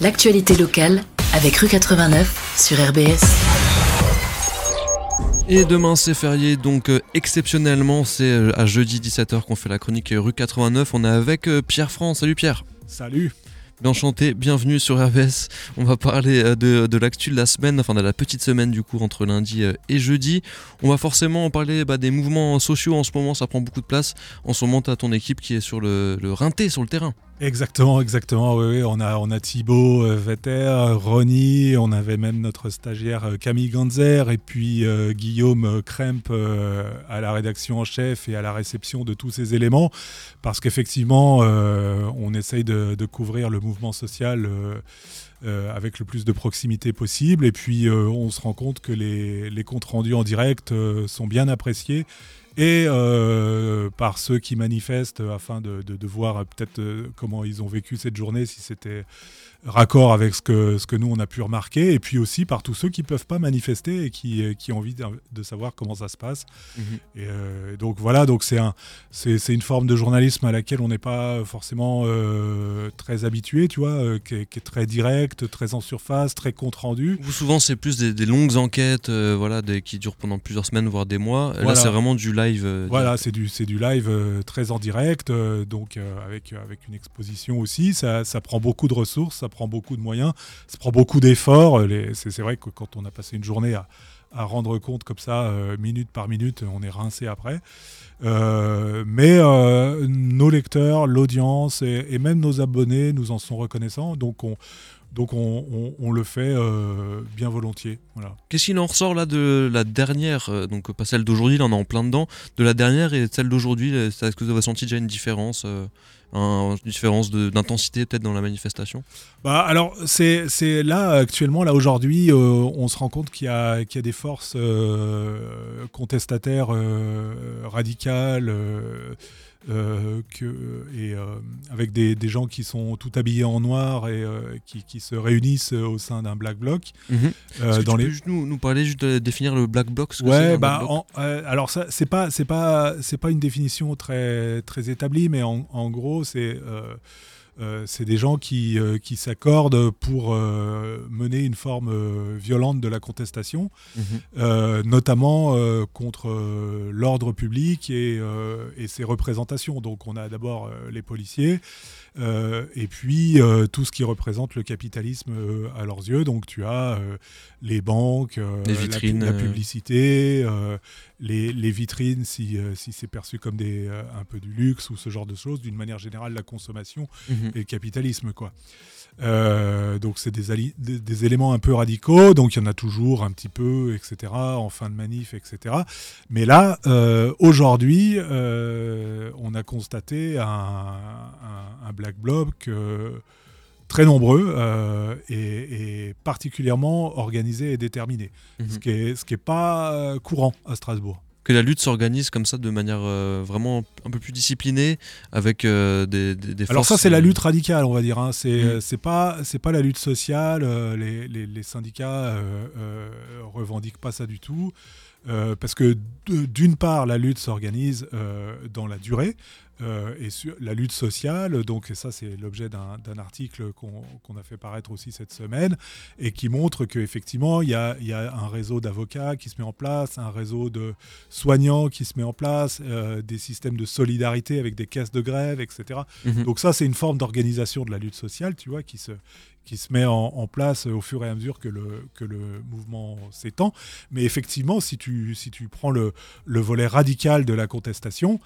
l'actualité locale avec Rue 89 sur RBS. Et demain c'est férié, donc euh, exceptionnellement c'est euh, à jeudi 17h qu'on fait la chronique Rue 89. On est avec euh, Pierre France. Salut Pierre. Salut. Enchanté, bienvenue sur RBS. On va parler euh, de, de l'actu de la semaine, enfin de la petite semaine du coup entre lundi euh, et jeudi. On va forcément parler bah, des mouvements sociaux en ce moment, ça prend beaucoup de place. En ce moment, tu as ton équipe qui est sur le, le rinté, sur le terrain. Exactement, exactement. Oui. On a, on a Thibaut euh, Vetter, Ronnie, on avait même notre stagiaire euh, Camille Ganzer et puis euh, Guillaume Kremp à la rédaction en chef et à la réception de tous ces éléments, parce qu'effectivement, on essaye de, couvrir le mouvement social. avec le plus de proximité possible. Et puis, on se rend compte que les, les comptes rendus en direct sont bien appréciés et euh, par ceux qui manifestent afin de, de- de voir euh, peut-être euh, comment ils ont vécu cette journée, si c'était raccord avec ce que, ce que nous on a pu remarquer, et puis aussi par tous ceux qui peuvent pas manifester et qui, euh, qui ont envie de, de savoir comment ça se passe. Et euh, donc voilà, donc c'est un, c'est, c'est une forme de journalisme à laquelle on n'est pas forcément euh, très habitué, tu vois, euh, qui, est, qui est très direct, très en surface, très compte rendu. Ou souvent c'est plus des, des longues enquêtes euh, voilà, des, qui durent pendant plusieurs semaines, voire des mois. Là c'est vraiment du live. euh, Voilà, c'est du, c'est du live euh, très en direct, euh, donc euh, avec, avec une exposition aussi. Ça, ça prend beaucoup de ressources, ça prend beaucoup de moyens, ça prend beaucoup d'efforts. Euh, C'est vrai que quand on a passé une journée à, rendre compte comme ça, euh, minute par minute, on est rincé après. Euh, mais nos lecteurs, l'audience et, même nos abonnés nous en sont reconnaissants, donc on, donc on, le fait bien volontiers. Qu'est-ce qu'il en ressort là de la dernière, donc pas celle d'aujourd'hui, là on est en plein dedans, de la dernière et celle d'aujourd'hui Est-ce que vous avez senti déjà une différence, un- une différence d'intensité peut-être dans la manifestation? Bah, alors, c'est là, actuellement, là, aujourd'hui, euh, on se rend compte qu'il y, a- qu'il y a des forces euh, contestataires euh, radicales euh, que, et, euh, avec des, des gens qui sont tout habillés en noir et euh, qui, qui se réunissent au sein d'un black bloc. que dans tu les... peux juste nous, nous parler, juste de définir le black bloc ce Ouais, bah, en- alors c'est pas, c'est pas, c'est pas une définition très, très établie, mais en, en gros, c'est, euh, euh, c'est des gens qui, euh, qui s'accordent pour mener une forme violente de la contestation, Mhm. euh, notamment euh, contre l'ordre public et, euh, et ses représentations. Donc, on a d'abord les policiers. et puis tout ce qui représente le capitalisme à leurs yeux. Donc tu as les banques, Les vitrines, la, publicité, les, les vitrines si, euh, si c'est perçu comme des, euh, un peu du luxe ou ce genre de choses, d'une manière générale la consommation Mhm. et le capitalisme. Quoi. Euh, donc c'est des, des, des éléments un peu radicaux, donc il y en a toujours un petit peu, etc., en fin de manif, etc. Mais là, euh, aujourd'hui, euh, on a constaté un, un- un black bloc très nombreux euh, et, et particulièrement organisé et déterminé, Mhm. ce qui est, ce qui est pas euh, courant à Strasbourg. Que la lutte s'organise comme ça de manière euh, vraiment un peu plus disciplinée, avec euh, des, des, des Alors forces, ça, c'est la lutte radicale, on va dire. hein. C'est Mm. euh, c'est pas c'est pas la lutte sociale. les, les- les syndicats euh, revendiquent pas ça du tout. Parce que d'une part, la lutte s'organise dans la durée. Euh, et sur la lutte sociale, donc et ça c'est l'objet d'un article qu'on a fait paraître aussi cette semaine, et qui montre qu'effectivement il y a, il y a un réseau d'avocats qui se met en place, un réseau de soignants qui se met en place, euh, des systèmes de solidarité avec des caisses de grève, etc. mhm. Donc ça, c'est une forme d'organisation de la lutte sociale, tu vois, qui se, qui se met en, en place au fur et à mesure que le, que le mouvement s'étend. Mais effectivement, si tu, si tu prends le, le volet radical de la contestation,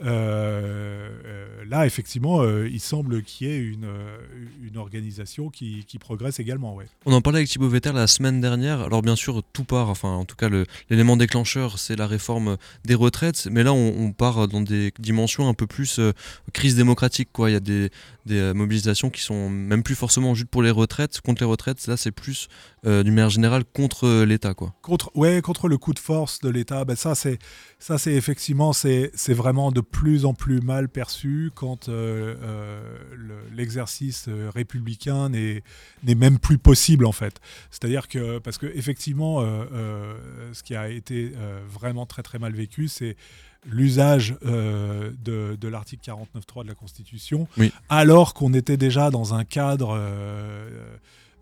là, effectivement, euh, il semble qu'il y ait une, euh, une organisation qui, qui progresse également. Ouais. On en parlait avec Thibaut Vetter la semaine dernière. Alors bien sûr, tout part, enfin en tout cas l'élément déclencheur, c'est la réforme des retraites. Mais là, on, on part dans des dimensions un peu plus euh, crise démocratique. Quoi. Il y a des, des, euh, mobilisations qui sont même plus forcément juste pour les retraites, contre les retraites. Là, c'est plus euh, d'une manière générale contre euh, l'État. Quoi. Contre, ouais, contre le coup de force de l'État, ben ça c'est ça c'est effectivement c'est c'est vraiment de plus en plus mal perçu quand euh, euh, le- l'exercice euh, républicain n'est même plus possible en fait. C'est-à-dire que parce que effectivement euh, ce qui a été vraiment très très mal vécu c'est l'usage euh, de, de l'article 49.3 de la Constitution, Oui. alors qu'on était déjà dans un cadre euh,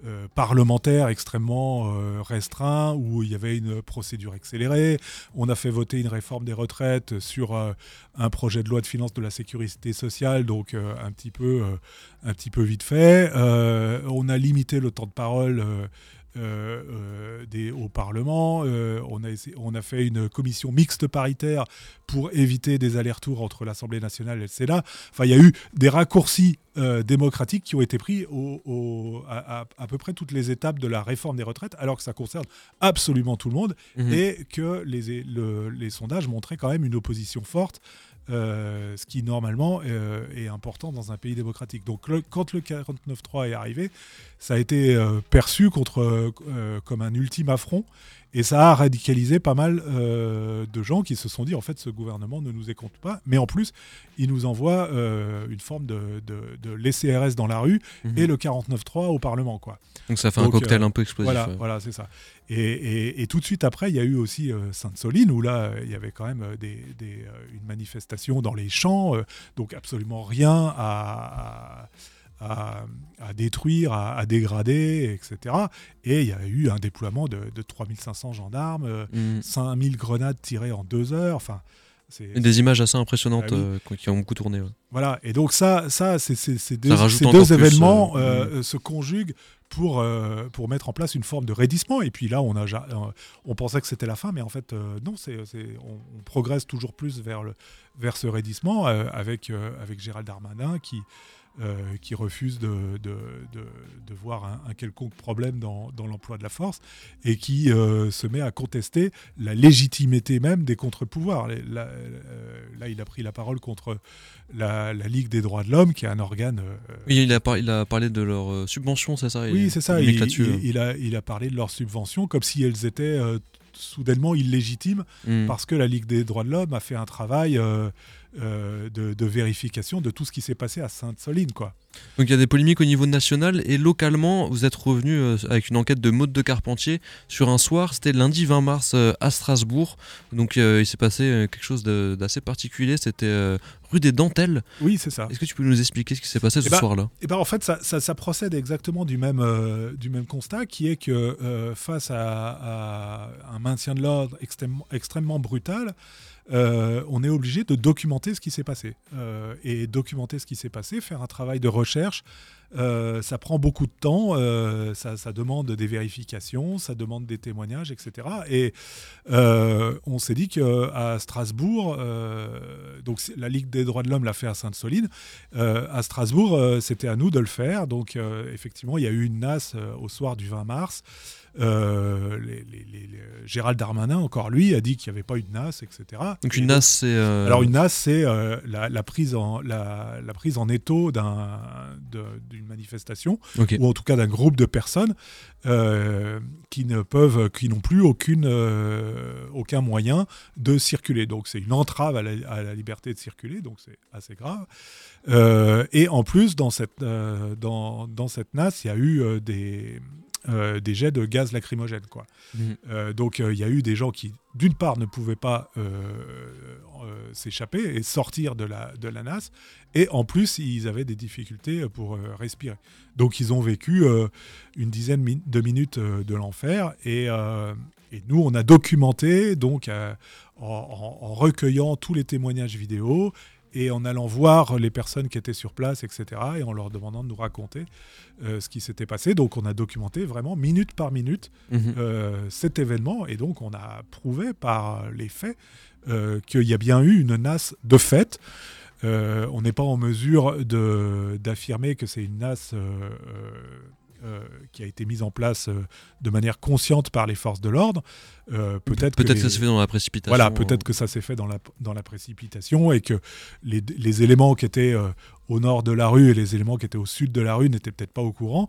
euh, parlementaire extrêmement euh, restreint où il y avait une procédure accélérée. On a fait voter une réforme des retraites sur euh, un projet de loi de finances de la sécurité sociale, donc un, petit peu, un petit peu vite fait. on a limité le temps de parole euh, euh, des, au Parlement. Euh, on, a on a fait une commission mixte paritaire pour éviter des allers-retours entre l'Assemblée nationale et le Sénat. Enfin, il y a eu des raccourcis démocratiques qui ont été pris au, à, à, peu près toutes les étapes de la réforme des retraites, alors que ça concerne absolument tout le monde mmh. et que les, les sondages montraient quand même une opposition forte euh, ce qui normalement euh, est important dans un pays démocratique. Donc quand le 49.3 est arrivé, ça a été euh, perçu comme un ultime affront et ça a radicalisé pas mal euh, de gens qui se sont dit, en fait, ce gouvernement ne nous écoute pas, mais en plus, il nous envoie euh, une forme de, de, l'ECRS dans la rue mhm. et le 49-3 au Parlement. Quoi. Donc ça fait un cocktail euh, un peu explosif. Voilà, voilà c'est ça. Et, et, tout de suite après, il y a eu aussi Sainte-Soline, où là, il y avait quand même des, des, une manifestation dans les champs, donc absolument rien à à, détruire, à, dégrader, etc. Et il y a eu un déploiement de, 3500 gendarmes, 5000 mm. grenades tirées en deux heures. Enfin, des images assez impressionnantes ah euh, qui ont beaucoup tourné. Voilà, et donc ça, ça ces, deux, deux événements euh, euh, mm. se conjuguent pour, pour mettre en place une forme de raidissement. Et puis là, on, a, on pensait que c'était la fin, mais en fait, non, c'est, on, on, progresse toujours plus vers, le, vers ce raidissement avec, avec Gérald Darmanin qui, euh, qui refuse de, de, de, voir un, quelconque problème dans, dans l'emploi de la force et qui euh, se met à contester la légitimité même des contre-pouvoirs. Là, euh, là, il a pris la parole contre la, la Ligue des droits de l'homme, qui est un organe... oui, il a, par, il a parlé de leurs subventions, c'est ça? Oui, c'est ça. Il, il, a, il a parlé de leurs subventions comme si elles étaient soudainement illégitimes hmm. parce que la Ligue des droits de l'homme a fait un travail euh, de, vérification de tout ce qui s'est passé à Sainte-Soline. Quoi. Donc il y a des polémiques au niveau national et localement, vous êtes revenu euh, avec une enquête de Maude de Carpentier sur un soir, c'était lundi 20 mars euh, à Strasbourg. Donc il s'est passé quelque chose d'assez particulier, c'était rue des Dentelles. Oui, c'est ça. Est-ce que tu peux nous expliquer ce qui s'est passé ce eh ben, soir-là? eh ben, En fait, ça, procède exactement du même, du même constat qui est que face à, un maintien de l'ordre extrêmement, extrêmement brutal, euh, on est obligé de documenter ce qui s'est passé. Euh, et documenter ce qui s'est passé, faire un travail de recherche, recherche euh, ça prend beaucoup de temps, ça, demande des vérifications, ça demande des témoignages, etc. Et on s'est dit qu'à Strasbourg, donc la Ligue des droits de l'homme l'a fait à Sainte-Soline, à Strasbourg, c'était à nous de le faire. Donc effectivement, il y a eu une NAS au soir du 20 mars. Euh, Gérald Darmanin, encore lui, a dit qu'il n'y avait pas une NAS, etc. Donc une NAS, c'est... Euh, Alors une NAS, c'est euh, la, prise en, la, prise en étau d'une manifestation, ou en tout cas d'un groupe de personnes qui ne peuvent, qui n'ont plus aucune, aucun moyen de circuler. Donc c'est une entrave à la, liberté de circuler, donc c'est assez grave. et en plus, dans cette, dans, dans cette NAS, il y a eu des euh, des jets de gaz lacrymogène. Quoi. Mhm. Euh, donc euh, il y a eu des gens qui, d'une part, ne pouvaient pas s'échapper et sortir de la, de la NAS, et en plus, ils avaient des difficultés pour respirer. Donc ils ont vécu une dizaine de minutes de l'enfer, et, nous, on a documenté, donc en recueillant tous les témoignages vidéo, et en allant voir les personnes qui étaient sur place, etc., et en leur demandant de nous raconter euh, ce qui s'était passé. Donc on a documenté vraiment minute par minute mhm. euh, cet événement, et donc on a prouvé par les faits euh, qu'il y a bien eu une NAS de fait. on n'est pas en mesure d'affirmer que c'est une NAS euh, qui a été mise en place euh, de manière consciente par les forces de l'ordre. Euh, peut-être peut que, ça s'est fait dans la précipitation. Voilà, peut-être que ça s'est fait dans la, dans la précipitation et que les, les éléments qui étaient au nord de la rue et les éléments qui étaient au sud de la rue n'étaient peut-être pas au courant.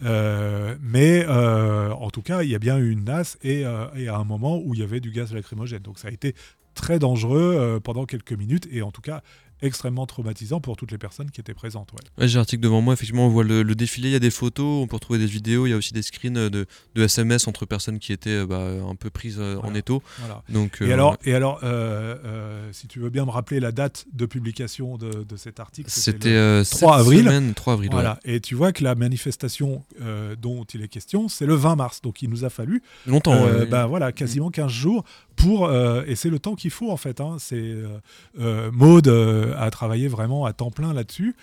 mais en tout cas, il y a bien eu une NAS et, et, à un moment où il y avait du gaz lacrymogène. Donc ça a été très dangereux pendant quelques minutes et en tout cas extrêmement traumatisant pour toutes les personnes qui étaient présentes. Ouais. J'ai l'article devant moi, effectivement, on voit le, défilé, il y a des photos, on peut retrouver des vidéos, il y a aussi des screens de, de SMS entre personnes qui étaient bah, un peu prises en étau. Donc, et alors, et alors si tu veux bien me rappeler la date de publication de, cet article, c'était 3 avril. 3 avril voilà. Et tu vois que la manifestation dont il est question, c'est le 20 mars. Donc il nous a fallu longtemps, bah, voilà, quasiment 15 jours pour euh, et c'est le temps qu'il faut en fait. Hein. c'est euh, euh Maude a travaillé vraiment à temps plein là-dessus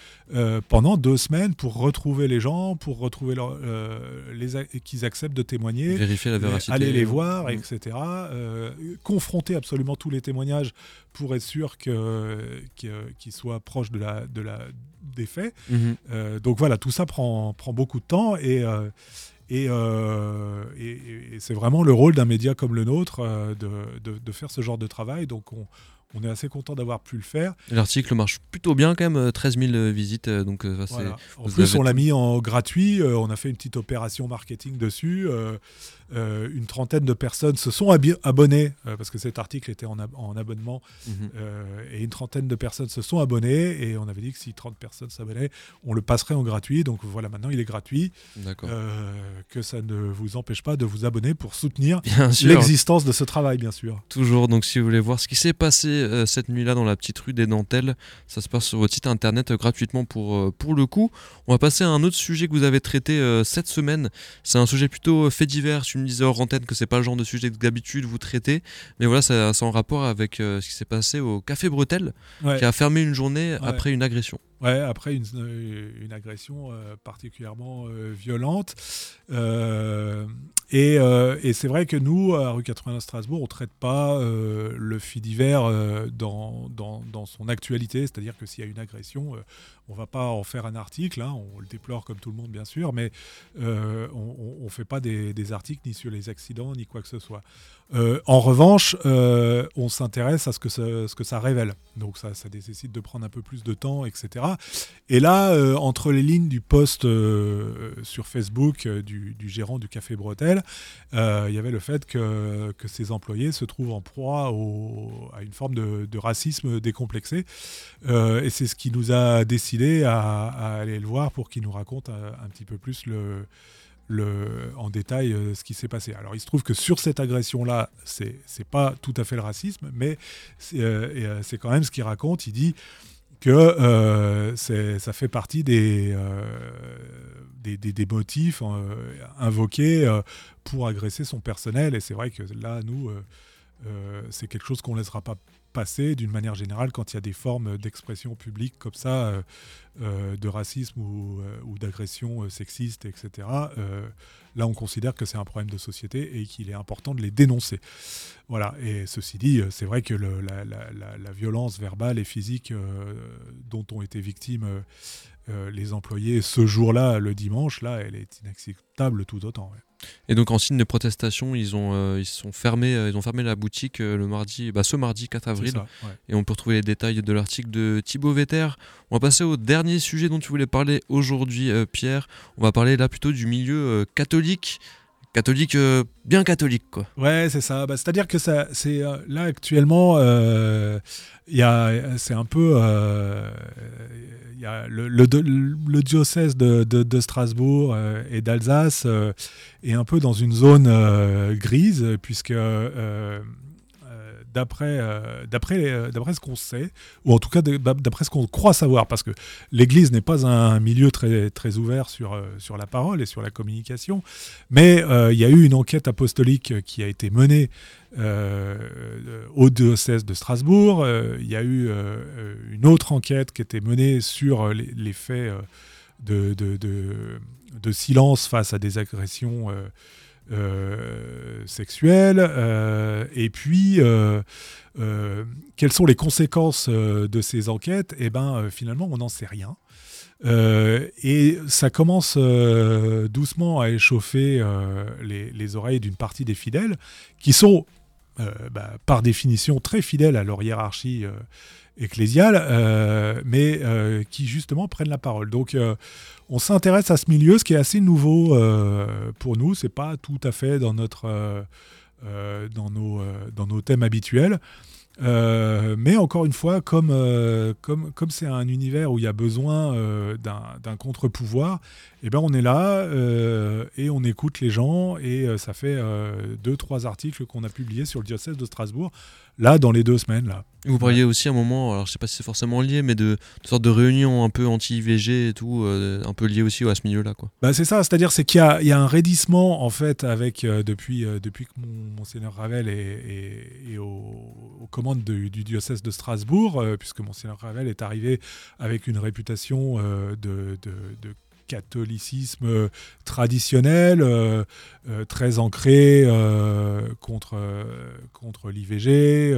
pendant deux semaines pour retrouver les gens, pour retrouver leur, les qu'ils acceptent de témoigner, vérifier la véracité, aller les voir, etc. confronter absolument tous les témoignages pour être sûr que qu'ils soient proches de la de la des faits. Mhm. donc voilà, tout ça prend prend beaucoup de temps et euh, et, c'est vraiment le rôle d'un média comme le nôtre euh, de, de, faire ce genre de travail. Donc on, on est assez content d'avoir pu le faire. L'article marche plutôt bien quand même, 13 euh, 000 visites. Donc, En plus, on l'a mis en gratuit, on a fait une petite opération marketing dessus. Euh, une trentaine de personnes se sont abonnées, euh, parce que cet article était en, abonnement, mhm. euh, et une trentaine de personnes se sont abonnées, et on avait dit que si 30 personnes s'abonnaient, on le passerait en gratuit. Donc voilà, maintenant il est gratuit. que ça ne vous empêche pas de vous abonner pour soutenir l'existence de ce travail, bien sûr. Toujours, donc si vous voulez voir ce qui s'est passé cette nuit-là dans la petite rue des Dentelles, ça se passe sur votre site internet gratuitement pour, pour le coup. On va passer à un autre sujet que vous avez traité cette semaine. C'est un sujet plutôt fait divers, une me disais hors antenne que c'est pas le genre de sujet que d'habitude vous traitez, mais voilà, c'est en rapport avec euh, ce qui s'est passé au Café Bretel, qui a fermé une journée après une agression. Ouais, après une, euh, une agression euh, particulièrement violente. et, et c'est vrai que nous, à rue 89 Strasbourg, on ne traite pas le fait divers dans, dans, dans, son actualité, c'est-à-dire que s'il y a une agression, on va pas en faire un article, hein, on le déplore comme tout le monde bien sûr, mais euh, on ne fait pas des, articles ni sur les accidents ni quoi que ce soit. Euh, en revanche, euh, on s'intéresse à ce que, ça, ce que ça révèle. Donc ça, ça nécessite de prendre un peu plus de temps, etc. Et là, entre les lignes du post sur Facebook du, gérant du Café Bretel, il y avait le fait que, que ses employés se trouvent en proie à une forme de, racisme décomplexé. et c'est ce qui nous a décidé à, aller le voir pour qu'il nous raconte euh, un, petit peu plus en détail euh, ce qui s'est passé. Alors il se trouve que sur cette agression-là, c'est n'est pas tout à fait le racisme, mais c'est euh, quand même ce qu'il raconte. Il dit que ça fait partie des, des, des, motifs invoqués pour agresser son personnel. Et c'est vrai que là, nous, c'est quelque chose qu'on ne laissera pas passer d'une manière générale quand il y a des formes d'expression publique comme ça, euh, euh, de racisme ou, euh, d'agression sexiste, etc. là, on considère que c'est un problème de société et qu'il est important de les dénoncer. Voilà. Et ceci dit, c'est vrai que la, violence verbale et physique dont ont été victimes les employés ce jour-là, le dimanche, là, elle est inacceptable tout autant. Et donc en signe de protestation, ils ont euh, ils sont fermés, euh, ils ont fermé la boutique euh, le mardi, bah, ce mardi 4 avril. Et on peut retrouver les détails de l'article de Thibaut Vetter. On va passer au dernier sujet dont tu voulais parler aujourd'hui, Pierre. On va parler là plutôt du milieu catholique catholique bien catholique quoi. Ouais, c'est ça. Bah, c'est-à-dire que ça c'est là actuellement il y a c'est un peu le, diocèse de, Strasbourg euh, et d'Alsace euh, est un peu dans une zone euh, grise, puisque d'après d'après d'après ce qu'on sait ou en tout cas d'après ce qu'on croit savoir parce que l'église n'est pas un milieu très ouvert sur sur la parole et sur la communication mais il y a eu une enquête apostolique qui a été menée euh, au diocèse de Strasbourg. Euh, il y a eu euh, une autre enquête qui était menée sur les, faits de, silence face à des agressions sexuelles. et puis, quelles sont les conséquences de ces enquêtes? Eh bien, finalement, on n'en sait rien. et ça commence doucement à échauffer les, les, oreilles d'une partie des fidèles qui sont euh, bah, par définition très fidèles à leur hiérarchie euh, ecclésiale, euh, mais qui justement prennent la parole. Donc on s'intéresse à ce milieu, ce qui est assez nouveau pour nous. C'est pas tout à fait dans notre dans nos dans nos thèmes habituels. Euh, mais encore une fois, comme euh, comme comme c'est un univers où il y a besoin euh, d'un contre-pouvoir, eh ben on est là et on écoute les gens et ça fait deux trois articles qu'on a publiés sur le diocèse de Strasbourg là dans les deux semaines là. Vous parliez aussi à un moment, alors je sais pas si c'est forcément lié, mais de, de sorte de réunion un peu anti-IVG et tout, un peu lié aussi à ce milieu-là. quoi. Bah c'est ça, c'est-à-dire c'est qu'il y, y, a un raidissement en fait avec depuis depuis que mon, monseigneur Ravel est, est, aux, commandes du, diocèse de Strasbourg, euh, puisque Monseigneur Ravel est arrivé avec une réputation euh, de, catholicisme euh, traditionnel, très ancré contre, contre l'IVG,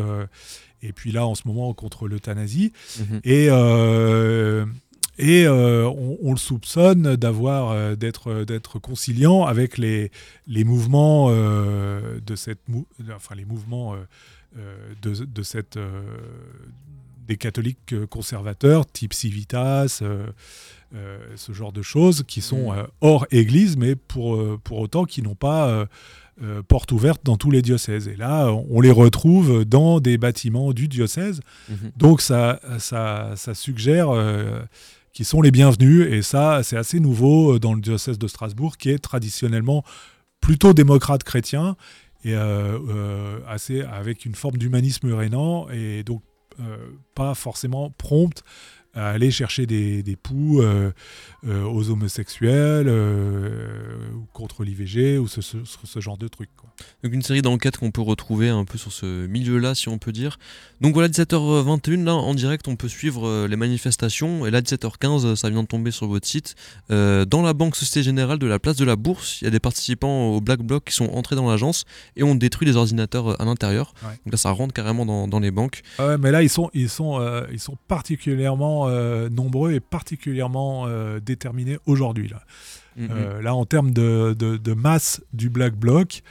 et puis là en ce moment contre l'euthanasie. Mhm. Et et on, le soupçonne d'avoir d'être d'être conciliant avec les les mouvements de cette enfin les mouvements euh, de, cette, euh, des catholiques conservateurs, type Civitas, euh, ce genre de choses, qui sont mm. hors Église, mais pour, pour autant qui n'ont pas porte ouverte dans tous les diocèses. Et là, on les retrouve dans des bâtiments du diocèse. Mm-hmm. Donc ça, ça, ça suggère qu'ils sont les bienvenus. Et ça, c'est assez nouveau dans le diocèse de Strasbourg, qui est traditionnellement plutôt démocrate chrétien et euh, euh, assez avec une forme d'humanisme rénant et donc euh, pas forcément prompte à aller chercher des, des poux aux homosexuels contre l'IVG ou ce, ce, genre de trucs. Quoi. Donc une série d'enquêtes qu'on peut retrouver un peu sur ce milieu-là, si on peut dire. Donc voilà, 17h21, là, en direct, on peut suivre euh, les manifestations. Et là, 17h15, ça vient de tomber sur votre site. Euh, dans la Banque Société Générale de la place de la Bourse, il y a des participants au Black Bloc qui sont entrés dans l'agence et ont détruit les ordinateurs euh, à l'intérieur. Donc là, ça rentre carrément dans, dans les banques. Ouais, mais là, ils sont, ils sont, ils sont particulièrement nombreux et particulièrement déterminés aujourd'hui. Là. Mm-hmm. là, en termes de, de, de, masse du Black Bloc,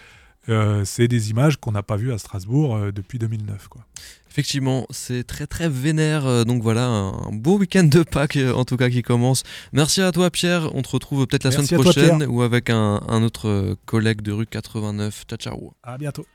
euh, c'est des images qu'on n'a pas vues à Strasbourg euh, depuis 2009. Quoi. Effectivement, c'est très très vénère. Euh, donc voilà, un, beau week-end de Pâques en tout cas qui commence. Merci à toi Pierre. On te retrouve peut-être la semaine prochaine ou avec un, un autre collègue de rue 89. Ciao ciao. À bientôt.